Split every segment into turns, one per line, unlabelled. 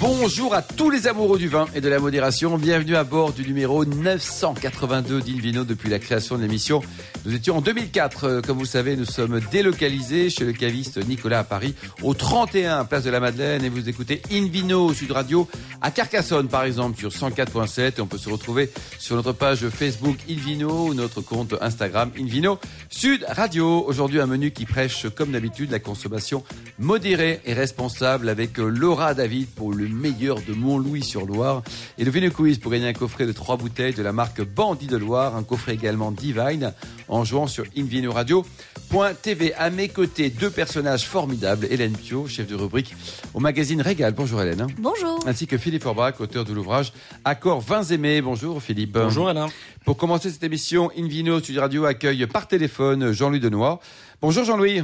Bonjour à tous les amoureux du vin et de la modération. Bienvenue à bord du numéro 982 d'Invino depuis la création de l'émission. Nous étions en 2004. Euh, Comme vous le savez, nous sommes délocalisés chez le caviste Nicolas à Paris, au 31 Place de la Madeleine. Et vous écoutez Invino Sud Radio à Carcassonne, par exemple, sur 104.7. Et on peut se retrouver sur notre page Facebook Invino ou notre compte Instagram Invino Sud Radio. Aujourd'hui, un menu qui prêche, comme d'habitude, la consommation modérée et responsable avec euh, Laura David pour le meilleur de Montlouis-sur-Loire et le Vino Quiz pour gagner un coffret de trois bouteilles de la marque Bandit de Loire, un coffret également Divine en jouant sur invinoradio.tv. À mes côtés, deux personnages formidables. Hélène Pio, chef de rubrique au magazine Régal. Bonjour Hélène.
Bonjour.
Ainsi que Philippe Orbach, auteur de l'ouvrage Accord vins aimés. Bonjour Philippe.
Bonjour Alain.
Pour commencer cette émission, Invino Studio Radio accueille par téléphone Jean-Louis Denoy. Bonjour Jean-Louis.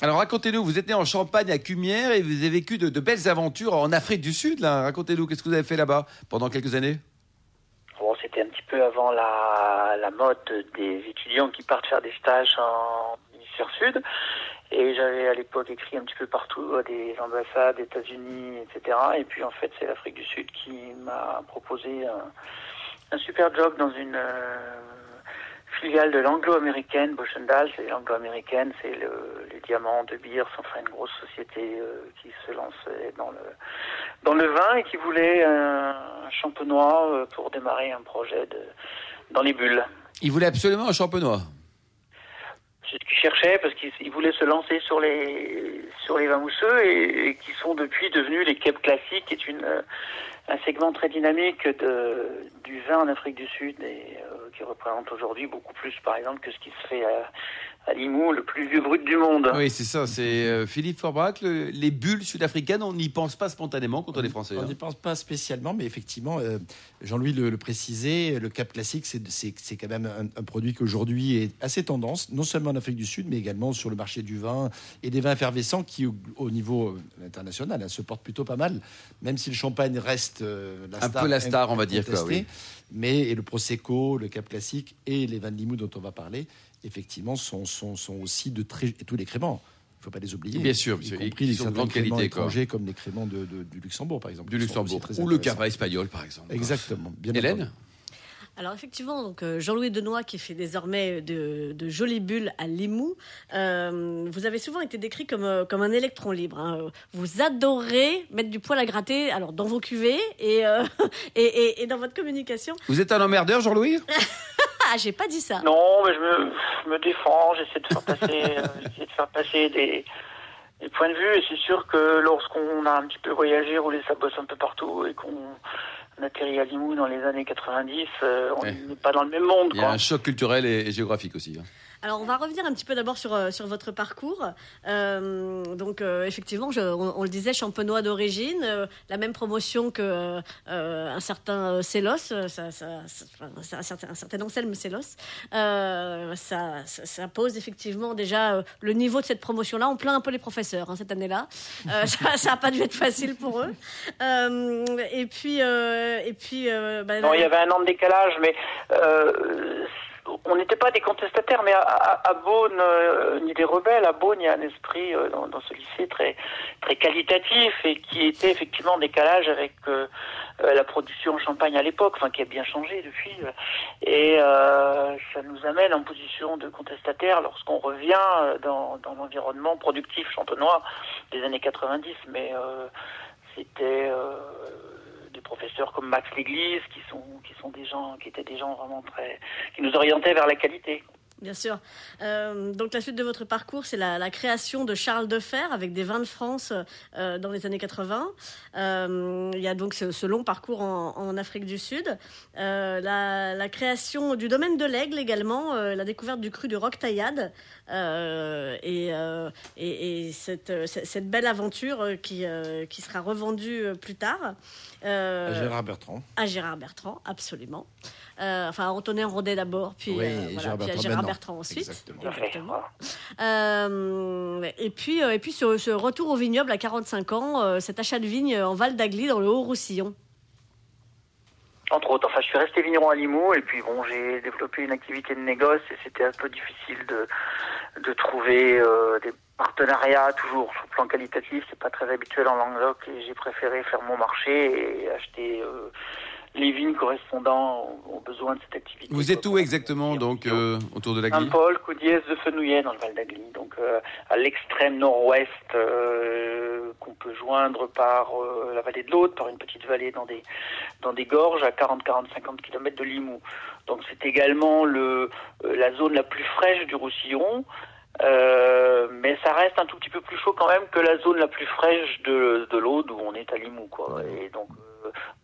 Alors racontez-nous, vous êtes né en Champagne à Cumières et vous avez vécu de, belles aventures en Afrique du Sud. Racontez-nous, qu'est-ce que vous avez fait là-bas pendant quelques années?
Bon, c'était un petit peu avant la, mode des étudiants qui partent faire des stages en hémisphère sud. Et j'avais à l'époque écrit un petit peu partout à des ambassades, États-Unis, etc. Et puis en fait, c'est l'Afrique du Sud qui m'a proposé un, un super job dans une euh, filiale de l'anglo-américaine, Boschendal, c'est l'anglo-américaine, c'est le, les diamants de Beers, enfin une grosse société euh, qui se lançait dans le dans le vin et qui voulait un, un champenois euh, pour démarrer un projet de dans les bulles.
Il voulait absolument un champenois.
Cherchaient parce qu'ils ils voulaient se lancer sur les sur les vins mousseux et, qui sont depuis devenus les Cape classiques, qui est une euh, un segment très dynamique de, du vin en Afrique du Sud et euh, qui représente aujourd'hui beaucoup plus, par exemple, que ce qui se fait à, à Limoux, le plus vieux brut du monde.
Oui, c'est ça. C'est euh, Philippe Forbach. le- les bulles sud-africaines, on n'y pense pas spontanément quand on est français.
On
hein.
n'y pense pas spécialement, mais effectivement, euh, Jean-Louis le, le précisait, le Cap Classique, c'est- c'est c'est quand même un, un produit qui aujourd'hui est assez tendance, non seulement en Afrique du Sud, mais également sur le marché du vin et des vins effervescents qui, au, au niveau euh, international, hein, se portent plutôt pas mal, même si le champagne reste euh, la
Un
star
peu la star, on va dire, quoi,
incontestée.
oui.
Mais et le Prosecco, le Cap Classique et les vins de Limoux dont on va parler, effectivement, sont, sont, sont aussi de très. et tous les créments. Il ne faut pas les oublier.
Bien sûr,
y
monsieur,
compris
ils
les
sont de
certains créments
qualité, quoi.
comme les créments de, de- du Luxembourg, par exemple.
Du Luxembourg. Ou le cava espagnol, par exemple.
Exactement. Bien
Hélène
entendu.
Alors effectivement, donc euh, Jean-Louis Denoy qui fait désormais de, de jolies bulles à Limoux, euh, vous avez souvent été décrit comme euh, comme un électron libre. hein. Vous adorez mettre du poil à gratter, alors dans vos cuvées et euh, et, et, et dans votre communication.
Vous êtes un emmerdeur, Jean-Louis?
Ah, j'ai pas dit ça.
Non, mais je me, je me défends, j'essaie de faire passer, euh, j'essaie de faire passer des, des points de vue. Et c'est sûr que lorsqu'on a un petit peu voyagé, roulé sa bosse un peu partout et qu'on atterrit à Limoux dans les années 90, euh, on
Ouais.
n'est pas dans le même monde.
Il y a
Quoi.
un choc culturel et, et géographique aussi. hein.
Alors on va revenir un petit peu d'abord sur euh, sur votre parcours. Euh, donc euh, effectivement, je- on, on le disait, champenois d'origine, euh, la même promotion que euh, euh, un certain Célos, ça, ça, ça- enfin, c'est un certain un certain Anselme Célos. Euh, ça, ça, ça pose effectivement déjà euh, le niveau de cette promotion-là. On plaint un peu les professeurs hein, cette année-là. Euh, ça, ça a pas dû être facile pour eux. Euh, et puis euh, et puis euh, bah,
Non, il y avait un an de décalage, mais euh, on n'était pas des contestataires, mais à, à, à Beaune, euh, ni des rebelles, à Beaune, il y a un esprit euh, dans, dans ce lycée très, très qualitatif et qui était effectivement en décalage avec euh, euh, la production en Champagne à l'époque, enfin qui a bien changé depuis. euh, Et euh, ça nous amène en position de contestataire lorsqu'on revient euh, dans, dans l'environnement productif champenois des années 90, mais euh, c'était euh, professeurs comme Max Léglise qui sont qui sont des gens qui étaient des gens vraiment très qui nous orientaient vers la qualité.
Bien sûr. Euh, donc la suite de votre parcours, c'est la, la création de Charles de Fer avec des vins de France euh, dans les années 80. Euh, il y a donc ce, ce long parcours en, en Afrique du Sud. Euh, la, la création du domaine de l'Aigle également, la découverte du cru de Roquetaillade euh, et, et, et cette, belle aventure qui, qui sera revendue plus tard.
À Gérard Bertrand.
à Gérard Bertrand, absolument. Euh, enfin, à Antonin Rodet d'abord, puis,
Oui,
euh,
et
voilà,
Gérard
puis à
Bertrand
Gérard. Bertrand ensuite.
Exactement.
Euh, et puis, euh, et puis ce, ce retour au vignoble à 45 ans, euh, cet achat de vigne en Val d'Agly dans le Haut-Roussillon.
Entre autres, enfin, je suis resté vigneron à Limoux et puis bon, j'ai développé une activité de négoce et c'était un peu difficile de de trouver euh, des partenariats toujours sur le plan qualitatif. C'est pas très habituel en Languedoc et j'ai préféré faire mon marché et acheter euh, les vignes correspondant aux besoins de cette activité.
Vous êtes où exactement, donc, euh, autour de la
Saint-Paul, Coudiès de Fenouillet dans le Val d'Agly, donc euh, à l'extrême nord-ouest euh, qu'on peut joindre par euh, la vallée de l'Aude, par une petite vallée dans des dans des gorges à 40-40-50 km de Limoux. Donc c'est également le euh, la zone la plus fraîche du Roussillon. Euh, mais ça reste un tout petit peu plus chaud quand même que la zone la plus fraîche de, de l'Aude où on est à Limoux quoi. Et donc euh,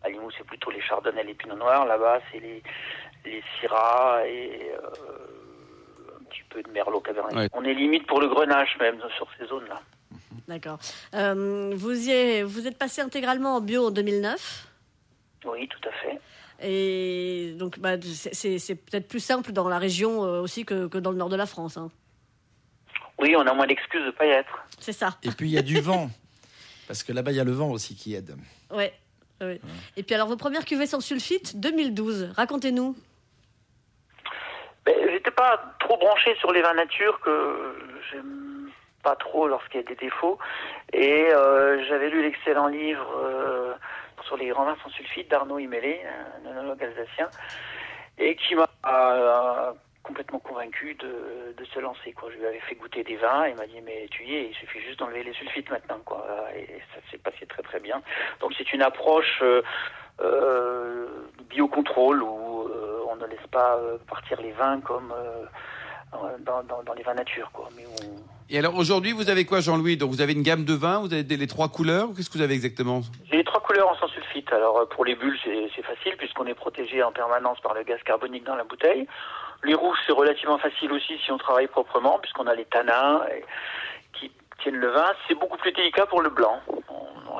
à Limoux c'est plutôt les chardonnays, les pinots noirs. Là-bas c'est les les syrahs et euh, un petit peu de merlot cabernet.
Ouais.
On est limite pour le grenache même sur ces zones-là.
D'accord. Euh, vous, y êtes, vous êtes passé intégralement en bio en 2009.
Oui, tout à fait.
Et donc, bah, c'est- peut-être plus simple dans la région euh, aussi que, que dans le nord de la France. hein.
Oui, on a moins d'excuses de pas y être.
C'est ça.
Et puis il y a du vent. Parce que là-bas, il y a le vent aussi qui aide.
Ouais. Ouais. Et puis alors, vos premières cuvées sans sulfite, 2012. Racontez-nous.
Ben, J'étais pas trop branché sur les vins nature que j'aime pas trop lorsqu'il y a des défauts. Et euh, j'avais lu l'excellent livre euh, sur les grands vins sans sulfite d'Arnaud Imélé, un œnologue alsacien, et qui m'a euh, complètement convaincu de, de se lancer. Quoi. Je lui avais fait goûter des vins et il m'a dit mais tu y es, il suffit juste d'enlever les sulfites maintenant. Quoi. Et ça s'est passé très très bien. Donc c'est une approche euh, euh, biocontrôle où euh, on ne laisse pas partir les vins comme dans, dans, dans les vins nature. Quoi. Mais on,
Et alors aujourd'hui, vous avez quoi, Jean-Louis? Donc vous avez une gamme de vins, vous avez les trois couleurs. Qu'est-ce que vous avez exactement?
Les trois couleurs en sans sulfite. Alors pour les bulles, c'est facile puisqu'on est protégé en permanence par le gaz carbonique dans la bouteille. Les rouges, c'est relativement facile aussi si on travaille proprement puisqu'on a les tanins qui tiennent le vin. C'est beaucoup plus délicat pour le blanc.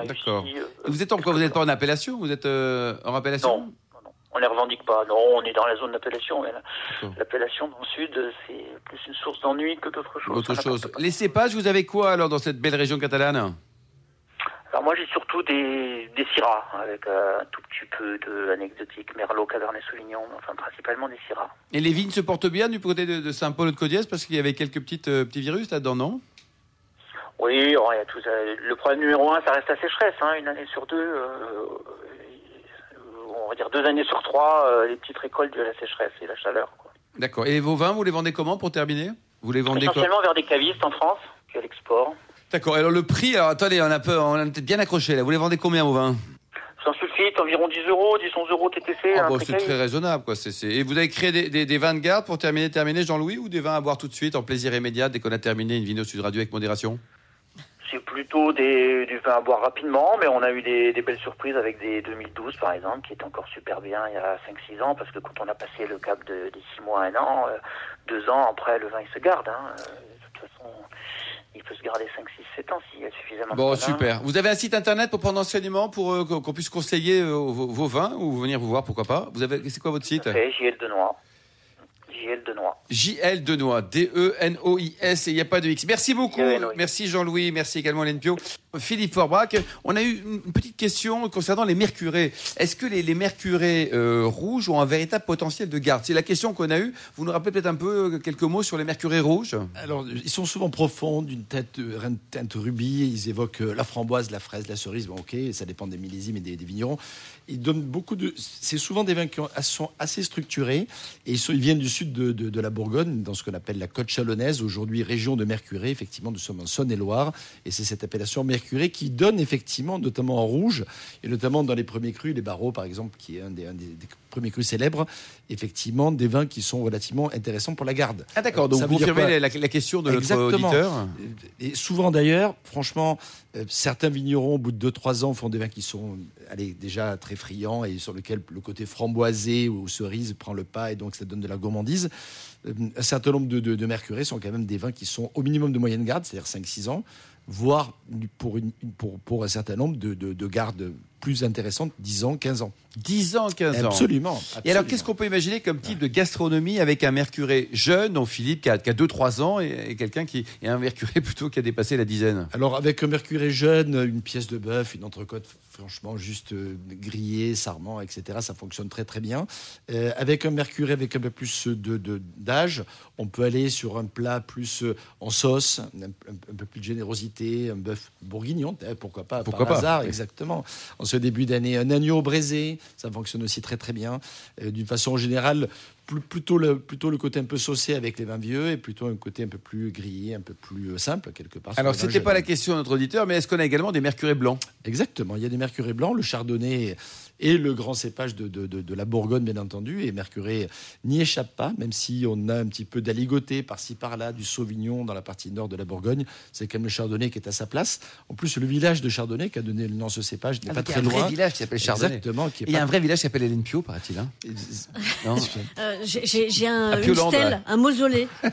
D'accord.
euh,
Vous êtes en quoi Vous n'êtes pas en appellation? Vous êtes euh, en appellation?
Non, on les revendique pas. Non, on est dans la zone d'appellation. L'appellation dans le sud, c'est plus une source d'ennui que d'autre chose.
Autre chose. Les cépages, vous avez quoi alors dans cette belle région catalane?
Alors moi j'ai surtout des, des syrahs avec euh, un tout petit peu de anecdotique, merlot, cabernet sauvignon, enfin principalement des syrahs.
Et les vignes se portent bien du côté de, de Saint-Paul de Codiès parce qu'il y avait quelques petites, euh, petits virus là-dedans, non?
Oui, il y a tout ça. le problème numéro un, ça reste la sécheresse. Hein, une année sur deux, euh, on va dire deux années sur trois, les petites récoltes de la sécheresse et la chaleur.
D'accord. Et vos vins, vous les vendez comment pour terminer? Vous les vendez
Essentiellement vers des cavistes en France, puis à l'export.
D'accord. Alors le prix, alors attendez, on a, peu, on a peut-être bien accroché là. Vous les vendez combien vos vins?
Sans sulfite, environ 10 euros, 10 11 euros TTC.
Ah bon, C'est très raisonnable quoi. C'est- Et vous avez créé des, des- des vins de garde pour terminer, terminer Jean-Louis ou des vins à boire tout de suite en plaisir immédiat dès qu'on a terminé une vidéo Sud Radio avec modération?
C'est plutôt des, du vin à boire rapidement, mais on a eu des, des belles surprises avec des 2012 par exemple, qui étaient encore super bien il y a 5-6 ans, parce que quand on a passé le cap de, des 6 mois à un an, euh, deux ans après, le vin il se garde. Hein. Euh, de toute façon, il peut se garder 5, 6, 7 ans s'il y a suffisamment
Bon,
de vin.
super. Vous avez un site internet pour prendre enseignement pour euh, qu'on puisse conseiller euh, vos, vos vins ou venir vous voir, pourquoi pas? Vous avez, c'est quoi votre site?
Fait, JL Denois. JL Denois.
JL Denois, D-E-N-O-I-S, et il n'y a pas de X. Merci beaucoup.
D-E-N-O-I.
Merci Jean-Louis, merci également Hélène Pio. Philippe Forbrac, on a eu une petite question concernant les mercurés. Est-ce que les, les mercurés euh, rouges ont un véritable potentiel de garde? C'est la question qu'on a eue. Vous nous rappelez peut-être un peu euh, quelques mots sur les mercurés rouges?
Alors, ils sont souvent profonds, d'une euh, une teinte rubis. Ils évoquent la framboise, la fraise, la cerise. Bon, ok, ça dépend des millésimes et des, des vignerons. Ils donnent beaucoup de. C'est souvent des vins qui ont- sont assez structurés et ils, sont- ils viennent du sud de, de- de la Bourgogne, dans ce qu'on appelle la côte chalonnaise, aujourd'hui région de Mercuré. Effectivement, nous sommes en Saône-et-Loire et c'est cette appellation Mercuré qui donne effectivement, notamment en rouge et notamment dans les premiers crus, les barreaux par exemple, qui est un des, un des- des premiers crus célèbres, effectivement des vins qui sont relativement intéressants pour la garde.
Ah d'accord, donc
Ça
vous confirmez la, la question de notre auditeur
Et souvent d'ailleurs, franchement, euh, certains vignerons, au bout de 2-3 ans, font des vins qui sont allez, déjà très friands et sur lesquels le côté framboisé ou cerise prend le pas et donc ça donne de la gourmandise. Euh, Un certain nombre de, de, sont quand même des vins qui sont au minimum de moyenne garde, c'est-à-dire 5-6 ans, voire pour, un certain nombre de, de, de gardes plus intéressantes 10 ans, 15 ans.
10 ans, 15 ans.
Absolument.
Et alors, qu'est-ce qu'on peut imaginer comme type de gastronomie avec un mercuré jeune, donc Philippe, qui a, 2-3 ans, et, et quelqu'un qui est un mercuré plutôt qui a dépassé la dizaine?
Alors, avec un mercuré jeune, une pièce de bœuf, une entrecôte, franchement, juste euh, grillée, sarment, etc., ça fonctionne très, très bien. Euh, avec un mercuré avec un peu plus de, de- d'âge, on peut aller sur un plat plus euh, en sauce, un, un- un peu plus de générosité, un bœuf bourguignon, pourquoi pas,
Pourquoi
par
pas,
hasard,
oui.
exactement. En ce début d'année, un agneau braisé, ça fonctionne aussi très, très bien. Euh, d'une façon générale, plutôt, le, plutôt le côté un peu saucé avec les vins vieux et plutôt un côté un peu plus grillé, un peu plus euh, simple, quelque part.
Alors,
les vins
c'était pas la question de notre auditeur, mais est-ce qu'on a également des mercurés blancs?
Exactement. Il y a des mercurés blancs, le chardonnay et le grand cépage de, de- de- de la Bourgogne, bien entendu. Et mercuré n'y échappe pas, même si on a un petit peu d'aligoté par-ci par-là, du sauvignon dans la partie nord de la Bourgogne. C'est quand même le chardonnay qui est à sa place. En plus, le village de Chardonnay qui a donné le nom à ce cépage n'est pas
Ah, Il y a
très
un vrai
loin.
village qui s'appelle Chardonnay.
Exactement. Qui est
Et il y a un vrai village qui s'appelle Hélène Pio, paraît-il. hein? Non?
Euh, j'ai- un, une
Pioland,
stèle, un mausolée.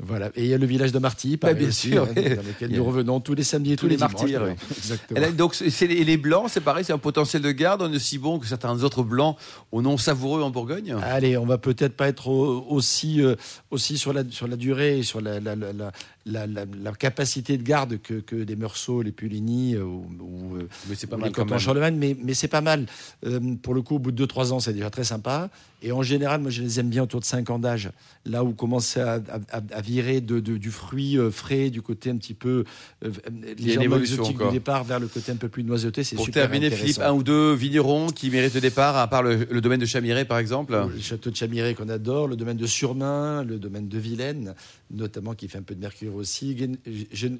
Voilà. Et il y a le village de Marty,
Bah, bien
aussi,
sûr,
hein, dans lequel nous revenons tous les samedis et tous,
tous les
dimanches.
martyrs.
Exactement.
Là, donc, c'est les, les blancs, c'est pareil, c'est un potentiel de garde, on est aussi bon que certains autres blancs au nom savoureux en Bourgogne.
Allez, on va peut-être pas être au- aussi, euh, aussi sur, la, sur la durée et sur la, la, la, la, la- la- la capacité de garde que, que les Meursault, les Puligny euh, ou, ou, euh,
Mais c'est pas
ou
mal
les Cantons. Charlemagne, mais, mais c'est pas mal. Euh, pour le coup, au bout de 2-3 ans, c'est déjà très sympa. Et en général, moi, je les aime bien autour de 5 ans d'âge. Là où commence à, à- virer de, de- du fruit euh, frais, du côté un petit peu euh, légèrement exotique du départ vers le côté un peu plus noiseté. C'est
Pour
super
terminer,
intéressant.
Philippe, un ou deux vignerons qui méritent le départ, à part le, le domaine de Chamiret, par exemple
Le château de Chamiret qu'on adore, le domaine de Surmain, le domaine de Vilaine, notamment qui fait un peu de mercure aussi,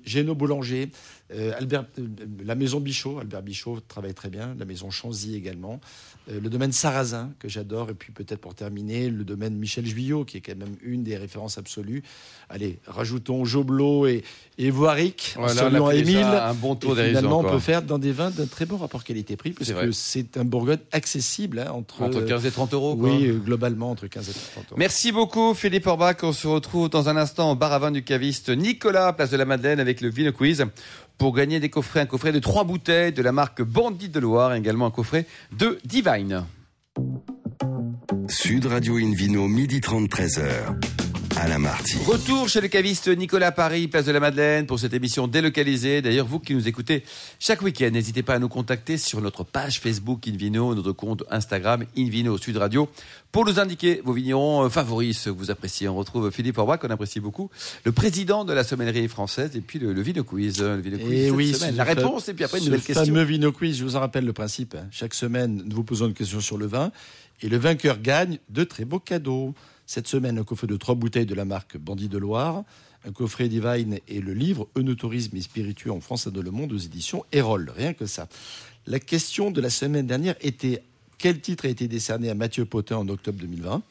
Géno Boulanger, euh, Albert, euh, la maison Bichot, Albert Bichot travaille très bien, la maison Chanzy également, le domaine Sarrazin que j'adore, et puis peut-être pour terminer, le domaine Michel Juillot qui est quand même une des références absolues. Allez, rajoutons Joblot et, et Voiric,
Voilà, on a
saluant
fait déjà
Émile.
un bon tour
Et finalement, on peut faire dans des vins d'un très bon rapport qualité-prix, parce que c'est un Bourgogne accessible hein, entre,
Entre 15 et 30 euros. quoi.
oui, euh, globalement entre 15 et 30 euros.
Merci beaucoup Philippe Orbach. On se retrouve dans un instant au bar à vin du caviste Nicolas, place de la Madeleine, avec le Vino Quiz. Pour gagner des coffrets, un coffret de trois bouteilles de la marque Bandit de Loire, et également un coffret de Divine.
Sud Radio Invino, midi 30, 13h. Alain Marty.
Retour chez le caviste Nicolas Paris, place de la Madeleine, pour cette émission délocalisée. D'ailleurs, vous qui nous écoutez chaque week-end, n'hésitez pas à nous contacter sur notre page Facebook Invino, notre compte Instagram Invino Sud Radio, pour nous indiquer vos vignerons euh, favoris, ceux que vous appréciez. On retrouve Philippe Orbach, qu'on apprécie beaucoup, le président de la sommellerie française, et puis le, le Vino Quiz. euh, Le Vino Quiz
Et
cette
oui,
semaine.
ce
La réponse, et puis après une nouvelle question.
fameux Vino Quiz, je vous en rappelle le principe. hein. Chaque semaine, nous vous posons une question sur le vin et le vainqueur gagne de très beaux cadeaux. Cette semaine, un coffret de trois bouteilles de la marque Bandit de Loire, un coffret Divine et le livre Eunotourisme et spiritueux en France et dans le monde aux éditions Erol. Rien que ça. La question de la semaine dernière était quel titre a été décerné à Mathieu Potin en octobre 2020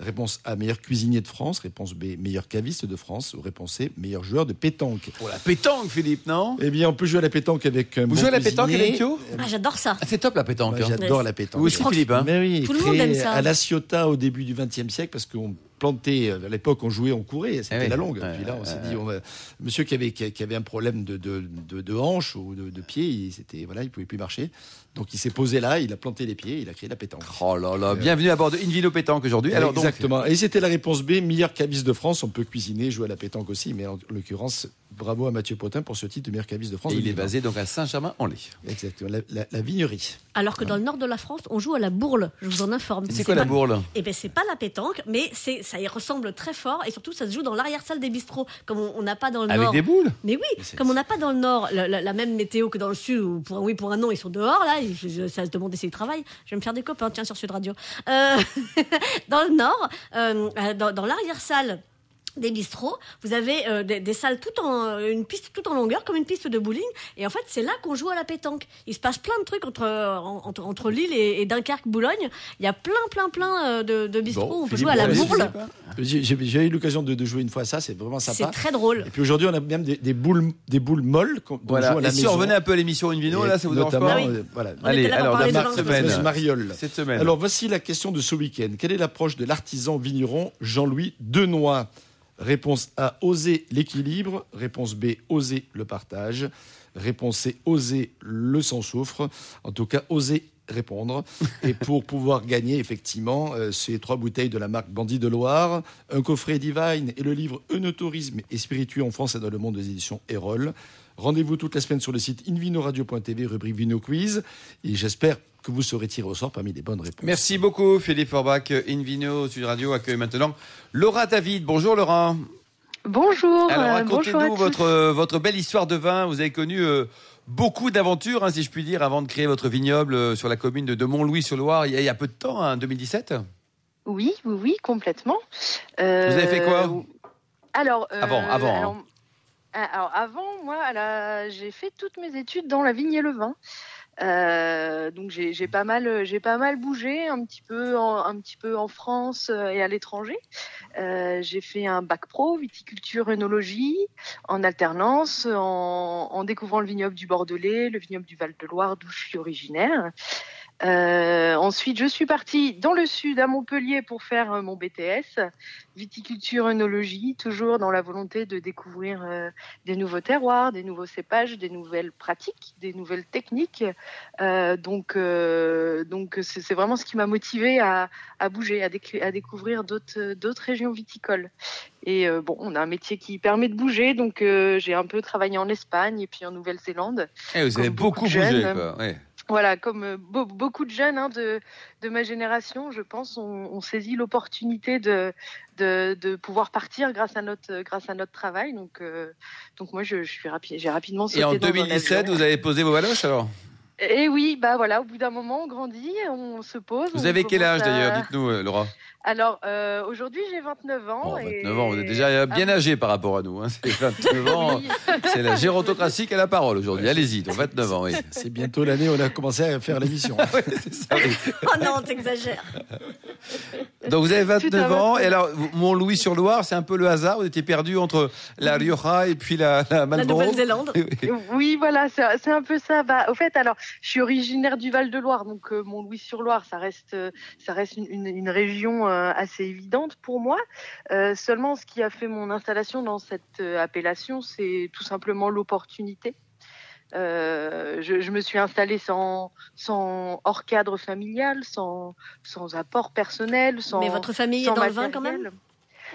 Réponse A, meilleur cuisinier de France. Réponse B, meilleur caviste de France. Ou réponse C, meilleur joueur de pétanque.
Pour la pétanque, Philippe, non?
Eh bien, on peut jouer à la pétanque avec un
Vous
bon
jouez à la pétanque. Hélène Pio
Ah, j'adore ça.
Ah, C'est top la pétanque.
Moi,
hein.
J'adore la pétanque.
Vous aussi, Philippe. hein
Mais oui,
Tout le monde aime ça.
À La Ciotat au début du XXe siècle, parce qu'on plantait, à l'époque, on jouait, on courait, c'était
Eh oui.
la longue.
Ouais,
Puis là, on s'est dit, on va- monsieur qui avait, qui, avait un problème de, de, de, de hanche ou de, de pied, il, c'était, voilà, il pouvait plus marcher. Donc il s'est posé là, il a planté les pieds, il a créé la pétanque.
Oh là là, bienvenue à bord de Invino Pétanque aujourd'hui. Alors donc,
Exactement. Et c'était la réponse B, meilleur caviste de France. On peut cuisiner, jouer à la pétanque aussi, mais en l'occurrence, bravo à Mathieu Potin pour ce titre de meilleur caviste de France.
et il est
2020.
basé donc à Saint-Germain-en-Laye.
Exactement, la, la- la vignerie.
Alors que dans le nord de la France, on joue à la bourle. Je vous en informe.
C'est quoi la
pas-
bourle?
Eh ben c'est pas la pétanque, mais c'est ça y ressemble très fort et surtout ça se joue dans l'arrière-salle des bistrots, comme on n'a pas dans le
Avec
nord.
des boules?
Mais oui, comme on n'a pas dans le nord la, la- la même météo que dans le sud, où pour un oui, pour un non, ils sont dehors, là, ça se demande s'ils travaillent. Je vais me faire des copains, tiens, sur Sud Radio. Euh, dans le nord, euh, dans l'arrière-salle des bistrots, vous avez euh, des, des salles tout en une piste tout en longueur comme une piste de bowling et en fait c'est là qu'on joue à la pétanque. Il se passe plein de trucs entre en- entre, entre Lille et, et Dunkerque Boulogne. Il y a plein plein plein euh, de, de bistrots
Bon,
où on peut
Philippe,
jouer à la
allez,
bourle.
J'ai eu l'occasion de, de jouer une fois à ça, c'est vraiment
C'est
sympa.
très drôle.
Et puis aujourd'hui, on a même des, des boules, des boules molles qu'on
Voilà.
joue à la
Et si on revenait un peu à l'émission Invino,
Et
là, ça vous dérange
notamment,
pas
Ah oui.
euh, voilà.
On
Allez, alors la
de
marque
langue.
semaine.
Mariole.
Cette semaine.
Alors voici la question de ce week-end. Quelle est l'approche de l'artisan vigneron Jean-Louis Denoy Réponse A, oser l'équilibre. Réponse B, oser le partage. Réponse C, oser le sans-soufre. En tout cas, oser répondre. Et pour pouvoir gagner, effectivement, euh, ces trois bouteilles de la marque Bandit de Loire, un coffret Divine et le livre Eunotourisme et spiritueux en France et dans le monde des éditions Erol. Rendez-vous toute la semaine sur le site invinoradio.tv, rubrique Vino Quiz. Et j'espère que vous serez tiré au sort parmi les bonnes réponses.
Merci beaucoup, Philippe Forbach. Invino Sud Radio accueille maintenant Laura David. Bonjour, Laura.
Bonjour.
Alors,
euh,
racontez-nous
bonjour à tous.
votre, votre belle histoire de vin. Vous avez connu euh, beaucoup d'aventures, hein, si je puis dire, avant de créer votre vignoble euh, sur la commune de, de Montlouis-sur-Loire, il, y a- il y a peu de temps, hein, 2017.
Oui, oui, oui, complètement. Euh,
Vous avez fait quoi
Alors, euh,
Avant, avant, hein.
Alors, alors, avant, moi, la- j'ai fait toutes mes études dans la vigne et le vin. Euh, donc j'ai pas mal j'ai pas mal bougé un petit peu en, un petit peu en France euh, et à l'étranger. Euh, j'ai fait un bac pro viticulture œnologie en alternance en, en découvrant le vignoble du Bordelais, le vignoble du Val de Loire d'où je suis originaire. Euh, ensuite, je suis partie dans le sud à Montpellier pour faire euh, mon BTS, viticulture œnologie, toujours dans la volonté de découvrir euh, des nouveaux terroirs, des nouveaux cépages, des nouvelles pratiques, des nouvelles techniques. Euh, donc, donc c'est vraiment ce qui m'a motivée à, à bouger, à, déc- à découvrir d'autres régions viticoles. Et bon, on a un métier qui permet de bouger, donc j'ai un peu travaillé en Espagne et puis en Nouvelle-Zélande.
Eh, vous avez
beaucoup
bougé. quoi, ouais.
Voilà, comme euh, beau- beaucoup de jeunes hein, de, de ma génération, je pense, on, on saisit l'opportunité de, de, de pouvoir partir grâce à notre, grâce à notre travail. Donc, euh, donc moi, je, je suis rapi- j'ai rapidement sauté
Et en
dans un
2017,
avion.
vous avez posé vos valoches alors?
Et oui, bah voilà, au bout d'un moment, on grandit, on se pose.
Vous avez quel âge
à-
d'ailleurs? Dites-nous, euh, Laura.
Alors, euh, aujourd'hui, j'ai 29 ans.
Oh,
et-
29 ans, vous êtes déjà bien
Ah,
âgé par rapport à nous. Hein. C'est 29 ans,
oui.
c'est la gérontocratie qui a la parole aujourd'hui. Allez-y, donc 29 ans, oui.
C'est bientôt l'année où on a commencé à faire l'émission.
Oui.
Oh non, t'exagères.
Donc vous avez
Tout à
29
fait.
ans, et alors Mont-Louis-sur-Loire, c'est un peu le hasard, vous étiez perdu entre la Rioja et puis la, la
La Nouvelle-Zélande.
Oui, voilà, c'est un peu ça. Bah, au fait, alors, je suis originaire du Val-de-Loire, donc euh, Mont-Louis-sur-Loire, ça reste, euh, ça reste une, une- une région euh, assez évidente pour moi. Euh, seulement, ce qui a fait mon installation dans cette euh, appellation, c'est tout simplement l'opportunité. Euh, je, je me suis installée sans, sans hors cadre familial, sans, sans apport personnel, sans.
Mais votre famille est
sans
dans le vin quand même?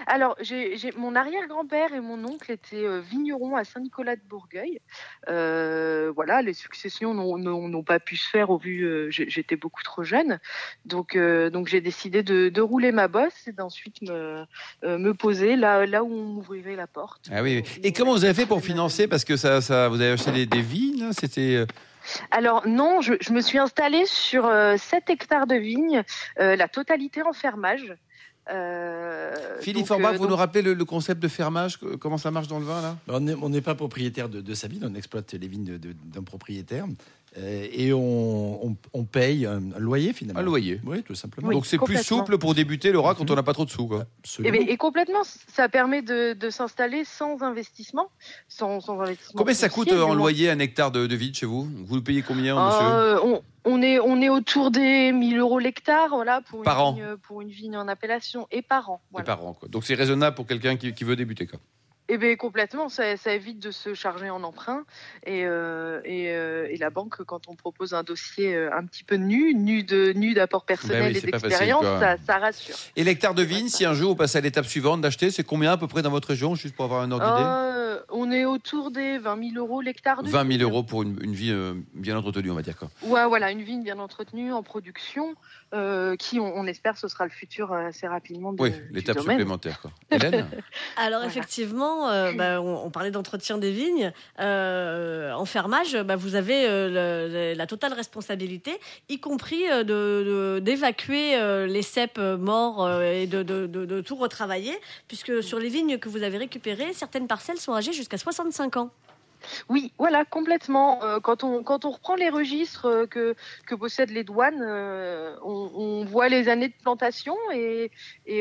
Alors, j'ai j'ai- mon arrière-grand-père et mon oncle étaient euh, vignerons à Saint-Nicolas de Bourgueil. Euh, voilà, les successions n'ont- n'ont n'ont pas pu se faire au vu, euh, j'étais beaucoup trop jeune. Donc, euh, donc j'ai décidé de, de rouler ma bosse et d'ensuite me, euh, me poser là, là où on m'ouvrirait la porte.
Ah oui. Et comment vous avez fait pour financer? Parce que ça, ça, vous avez acheté des, des vignes, c'était.
Alors non, je, je me suis installée sur euh, 7 hectares de vignes, la totalité en fermage. Euh,
Philippe
donc,
Forbach,
euh,
vous
donc-
nous rappelez le, le concept de fermage Comment ça marche dans le vin là?
On n'est on n'est pas propriétaire de, de sa vigne, on exploite les vignes d'un propriétaire euh, et on, on- on paye un, loyer finalement.
Un loyer.
Oui, tout simplement.
Oui,
Donc c'est plus souple pour débuter, Laura, quand on n'a pas trop de sous. Quoi.
Et,
Absolument.
ben, et complètement, ça permet de, de s'installer sans investissement, sans, sans investissement.
Combien ça coûte en loyer un hectare de, de vide chez vous? Vous le payez combien, monsieur?
on, on est on est autour des 1000 euros l'hectare, voilà, pour une
an.
vigne, pour une vigne en appellation et par an.
Et par an, quoi. Donc c'est raisonnable pour quelqu'un qui, qui veut débuter. Quoi.
Et bien complètement, ça, ça évite de se charger en emprunt et, euh, et, euh, et la banque quand on propose un dossier euh, un petit peu nu, nu de nu d'apport personnel
Ben oui,
et d'expérience, ça, ça rassure.
Et l'hectare de vigne, si un jour vous passez à l'étape suivante d'acheter, c'est combien à peu près dans votre région, juste pour avoir un ordre d'idée?
Euh, on est autour des 20 000 euros l'hectare de
20 000
vigne.
euros pour une, une vie bien entretenue, on va dire. Quoi.
Ouais, voilà, une vigne bien entretenue, en production, euh, qui, on, on espère, ce sera le futur assez rapidement. De,
Oui, l'étape supplémentaire. Quoi. Hélène?
Alors
Voilà.
Euh, bah, on, on parlait d'entretien des vignes. Euh, en fermage, bah, vous avez euh, le- le- la totale responsabilité, y compris de- de- d'évacuer les cèpes morts et de, de- de- de tout retravailler, puisque sur les vignes que vous avez récupérées, certaines parcelles sont âgées jusqu'à 65 ans.
Oui, voilà, complètement. Euh, quand, on, reprend les registres euh, que, possèdent les douanes, euh, on, voit les années de plantation et,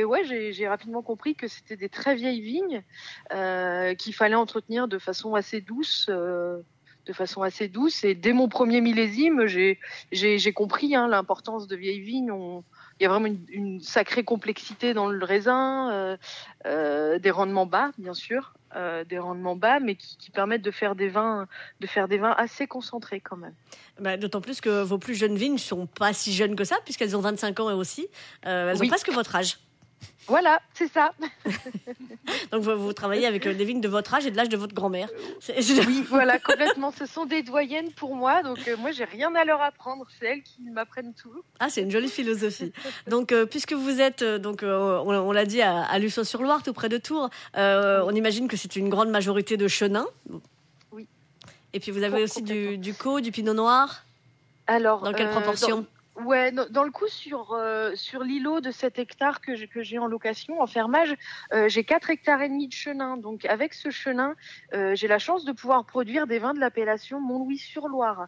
ouais, j'ai rapidement compris que c'était des très vieilles vignes qu'il fallait entretenir de façon assez douce. de façon assez douce et dès mon premier millésime j'ai compris hein, l'importance de vieilles vignes il y a vraiment une, sacrée complexité dans le raisin, des rendements bas, bien sûr, euh, des rendements bas, mais qui, qui permettent de faire des vins, de faire des vins assez concentrés quand même.
Bah, D'autant plus que vos plus jeunes vignes ne sont pas si jeunes que ça, puisqu'elles ont 25 ans elles aussi. Euh, elles
Oui.
ont presque votre âge.
Voilà, c'est ça.
Donc vous, vous travaillez avec des vignes de votre âge et de l'âge de votre grand-mère.
Oui, voilà, complètement. Ce sont des doyennes pour moi, donc euh, moi j'ai rien à leur apprendre. C'est elles qui m'apprennent tout.
Ah, c'est une jolie philosophie. Donc, euh, puisque vous êtes, euh, donc, euh, on, on l'a dit, à, à Luçon-sur-Loire, tout près de Tours, on imagine que c'est une grande majorité de chenins.
Oui.
Et puis vous avez aussi du, du co, du pinot noir.
Alors,
Dans quelle proportion
dans- Ouais, dans, le coup sur euh, sur l'îlot de 7 hectares que j'ai que j'ai en location en fermage, euh, j'ai 4 hectares et demi de chenin. Donc avec ce chenin, euh, j'ai la chance de pouvoir produire des vins de l'appellation Mont-Louis-sur-Loire.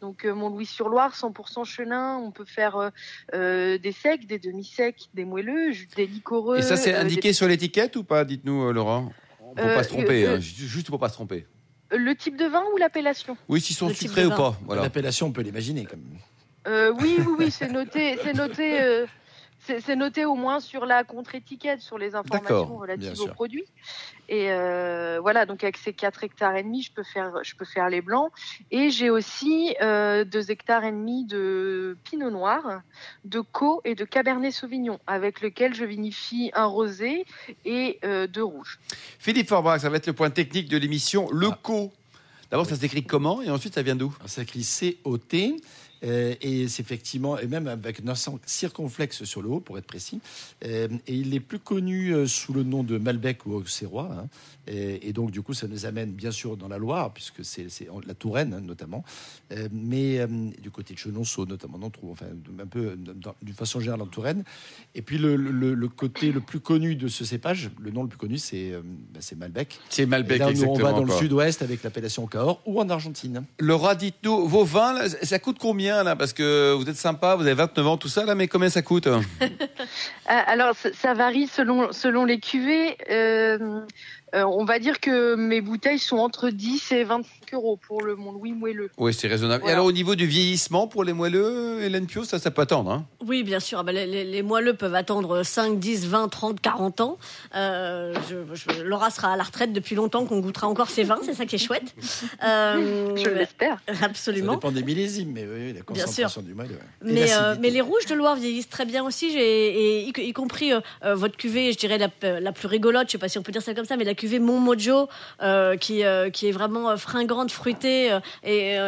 Donc euh, Mont-Louis-sur-Loire 100% chenin, on peut faire euh, euh, des secs, des demi-secs, des moelleux, des liquoreux.
Et ça, c'est
euh, des-
indiqué sur l'étiquette ou pas Dites-nous, euh, Laurent? Pour
Euh,
pas se tromper,
euh,
hein, ju- juste pour pas se tromper.
Le type de vin ou l'appellation?
Oui, s'ils sont
le
sucrés ou pas. Voilà.
L'appellation, on peut l'imaginer quand même.
Euh, oui, oui, oui, c'est noté, c'est noté, euh, c'est c'est noté au moins sur la contre-étiquette, sur les informations relatives aux produits. Et euh, voilà, donc avec ces 4 hectares et demi, je peux faire, je peux faire les blancs. Et j'ai aussi euh, 2 hectares et demi de pinot noir, de co et de cabernet sauvignon, avec lequel je vinifie un rosé et euh, deux rouges.
Philippe Forbach, ça va être le point technique de l'émission. Le
Ah.
co. D'abord, ça s'écrit comment et ensuite, ça vient d'où?
Ça s'écrit C-O-T. Euh, et c'est effectivement, et même avec un accent circonflexe sur le haut, pour être précis. Euh, et il est plus connu euh, sous le nom de Malbec ou Auxerrois. hein. Et, et donc, du coup, ça nous amène bien sûr dans la Loire, puisque c'est la Touraine, hein, notamment. Euh, mais euh, du côté de Chenonceau, notamment, on en trouve, enfin, un peu d'une façon générale en Touraine. Et puis, le, le- le côté le plus connu de ce cépage, le nom le plus connu, c'est euh, ben, c'est Malbec.
C'est
Et
Malbec,
là, nous, on
exactement.
va dans le sud-ouest avec l'appellation Cahors ou en Argentine.
Laura, dites-nous, vos vins, ça coûte combien là Parce que vous êtes sympa, vous avez 29 ans, tout ça là, mais combien ça coûte?
Ah, Alors, ça, ça varie selon, selon les cuvées. Euh, euh, on va dire que mes bouteilles sont entre 10 et 25 euros pour le Mont-Louis moelleux.
Oui, c'est raisonnable. Et alors, au niveau du vieillissement pour les moelleux, Hélène Pio, ça, ça peut attendre. Hein?
Oui, bien sûr. Ah bah, les, les- les moelleux peuvent attendre 5, 10, 20, 30, 40 ans. Euh, je, je- Laura sera à la retraite depuis longtemps, qu'on goûtera encore ses vins. C'est ça qui est chouette. Euh,
Je l'espère.
Ça
Absolument.
dépend des millésimes, mais oui, la
Bien sûr.
concentration du. Et
Mais, euh, les rouges de Loire vieillissent très bien aussi, et y, y compris votre cuvée, je dirais la, la plus rigolote, je sais pas si on peut dire ça comme ça, mais la cuvée Mon Mojo, euh, qui, euh, qui est vraiment euh, fringante, fruitée, et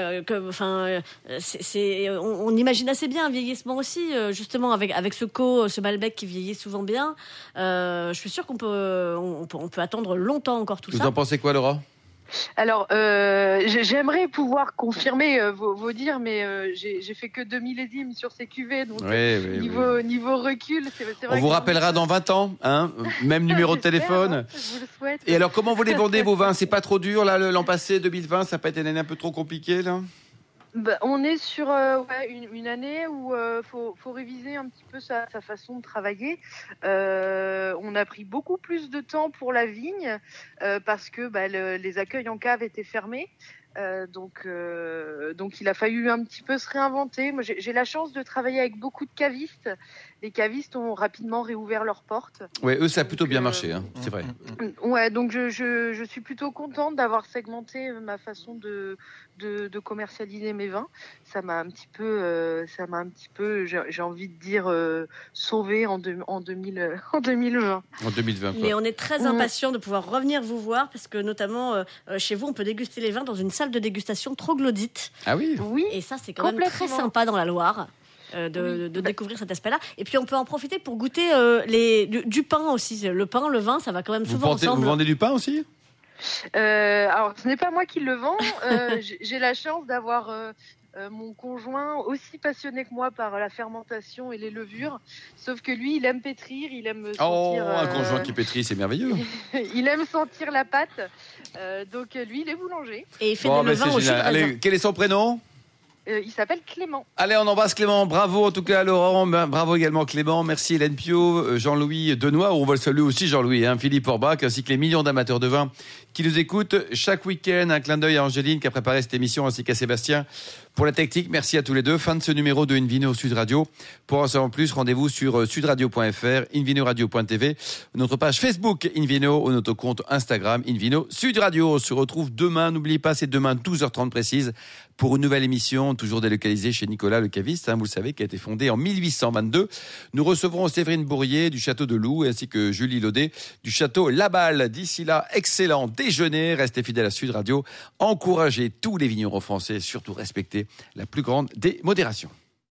enfin, c'est, on, on imagine assez bien un vieillissement aussi, justement avec avec ce co, ce Malbec qui vieillit souvent bien. Je suis sûre qu'on peut, on, peut, on peut attendre longtemps encore tout
Vous
ça.
en pensez quoi, Laura?
Alors, euh, j'ai- j'aimerais pouvoir confirmer euh, vos, vos dires, mais euh, j'ai fait que 2 millésimes sur ces cuvées, donc
Oui, oui, oui.
niveau, recul, c'est vrai
On vous rappellera dans 20 ans, hein Même numéro de téléphone.
hein, je vous le souhaite.
Et alors, comment vous les vendez vos vins? C'est pas trop dur là l'an passé, 2020, ça n'a pas été une année un peu trop compliquée là?
Bah, on est sur euh, une, année où euh, faut, réviser un petit peu sa, façon de travailler. Euh, on a pris beaucoup plus de temps pour la vigne parce que bah, le- les accueils en cave étaient fermés. Donc, donc il a fallu un petit peu se réinventer. Moi, j'ai la chance de travailler avec beaucoup de cavistes. Les cavistes ont rapidement réouvert leurs portes.
Ouais, eux, ça a plutôt bien
Donc,
marché,
euh,
hein, c'est vrai.
Ouais, donc je, je, je suis plutôt contente d'avoir segmenté ma façon de, de, de commercialiser mes vins. Ça m'a un petit peu, euh, ça m'a un petit peu, j'ai envie de dire, euh, sauvé en, deux- en, 2000, euh, en 2020.
En 2020. quoi.
Mais on est très
Mm.
impatient de pouvoir revenir vous voir parce que notamment euh, euh, chez vous, on peut déguster les vins dans une salle de dégustation troglodyte.
Ah oui
Oui,
Et ça, c'est quand même très sympa dans la Loire. Euh, de,
Oui.
de- de découvrir cet aspect-là. Et puis on peut en profiter pour goûter euh, les, du, du pain aussi. Le pain, le vin, ça va quand même
vous,
souvent
portez-
ensemble.
vous vendez du pain aussi?
Euh, alors ce n'est pas moi qui le vends. Euh, j'ai- la chance d'avoir euh, euh, mon conjoint aussi passionné que moi par la fermentation et les levures. Sauf que lui, il aime pétrir, il aime
Oh, un
euh,
conjoint qui pétrit, c'est merveilleux.
il aime sentir la pâte. Euh, donc lui, il est boulanger.
Et il fait
Bon,
des
ben,
levains
c'est
au jus de
génial.
raisin.
Allez, quel est son prénom?
Euh, il s'appelle Clément.
Allez, on embrasse Clément. Bravo en tout cas, Laurent. Ben, Bravo également Clément. Merci Hélène Pio, euh, Jean-Louis Denois. On va le saluer aussi, Jean-Louis, hein, Philippe Orbach, ainsi que les millions d'amateurs de vin qui nous écoutent chaque week-end. Un clin d'œil à Angéline qui a préparé cette émission, ainsi qu'à Sébastien Pour la technique, merci à tous les deux. Fin de ce numéro de Invino Sud Radio. Pour en savoir plus, rendez-vous sur euh, sudradio.fr, invinoradio.tv, notre page Facebook Invino ou notre compte Instagram Invino Sud Radio. On se retrouve demain. N'oubliez pas, c'est demain 12h30 précise pour une nouvelle émission, toujours délocalisée chez Nicolas le caviste, hein, vous le savez, qui a été fondé en 1822. Nous recevrons Séverine Bourrier du château de Loup ainsi que Julie Laudet du château Laballe. D'ici là, excellent déjeuner. Restez fidèles à Sud Radio. Encouragez tous les vignerons français, surtout respectez la plus grande des modérations.